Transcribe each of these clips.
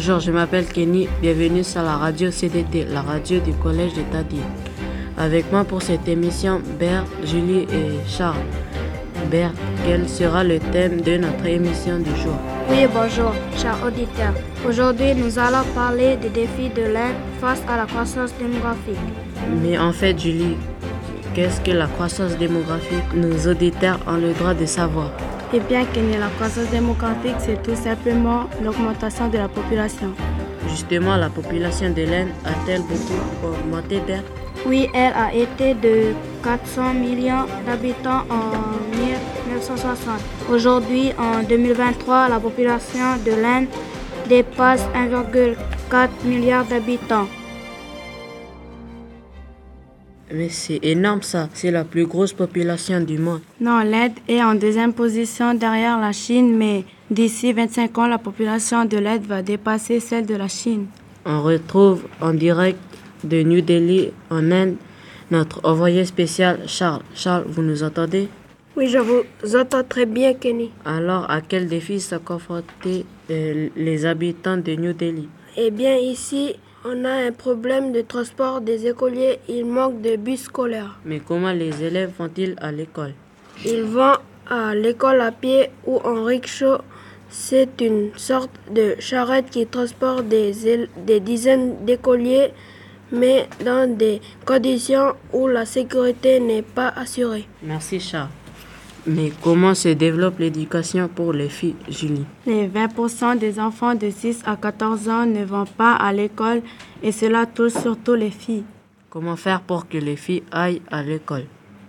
Bonjour, je m'appelle Kenny. Bienvenue sur la radio CDT, la radio du collège de Tadi. Avec moi pour cette émission, Bert, Julie et Charles. Bert, quel sera le thème de notre émission du jour? Oui, bonjour, chers auditeurs. Aujourd'hui, nous allons parler des défis de l'Inde face à la croissance démographique. Mais en fait, Julie, qu'est-ce que la croissance démographique? Nos auditeurs ont le droit de savoir. Eh bien, Kenny, la croissance démographique, c'est tout simplement l'augmentation de la population. Justement, la population de l'Inde a-t-elle beaucoup augmenté, Bert Oui, elle a été de 400 millions d'habitants en 1960. Aujourd'hui, en 2023, la population de l'Inde dépasse 1,4 milliard d'habitants. Mais c'est énorme ça, c'est la plus grosse population du monde. Non, l'Inde est en deuxième position derrière la Chine, mais d'ici 25 ans, la population de l'Inde va dépasser celle de la Chine. On retrouve en direct de New Delhi, en Inde, notre envoyé spécial Charles. Charles, vous nous entendez? Oui, je vous entends très bien, Kenny. Alors, à quel défi sont confrontés euh, les habitants de New Delhi? Eh bien, ici, on a un problème de transport des écoliers. Il manque de bus scolaires. Mais comment les élèves vont-ils à l'école? Ils vont à l'école à pied ou en rickshaw. C'est une sorte de charrette qui transporte des, des dizaines d'écoliers, mais dans des conditions où la sécurité n'est pas assurée. Merci Charles. Mais comment se développe l'éducation pour les filles, Julie? Les 20% des enfants de 6 à 14 ans ne vont pas à l'école et cela touche surtout les filles. Comment faire pour que les filles aillent à l'école?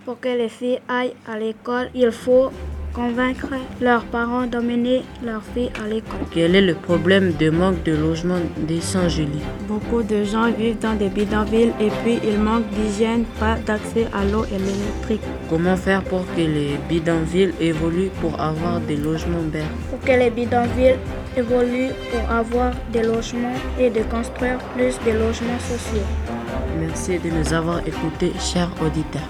Pour que les filles aillent à l'école, il faut convaincre leurs parents d'emmener leurs filles à l'école. Quel est le problème de manque de logement décent, Julie Beaucoup de gens vivent dans des bidonvilles et puis il manque d'hygiène, pas d'accès à l'eau et l'électrique. Comment faire pour que les bidonvilles évoluent pour avoir des logements verts? Pour que les bidonvilles évoluent pour avoir des logements et de construire plus de logements sociaux. Merci de nous avoir écoutés, chers auditeurs.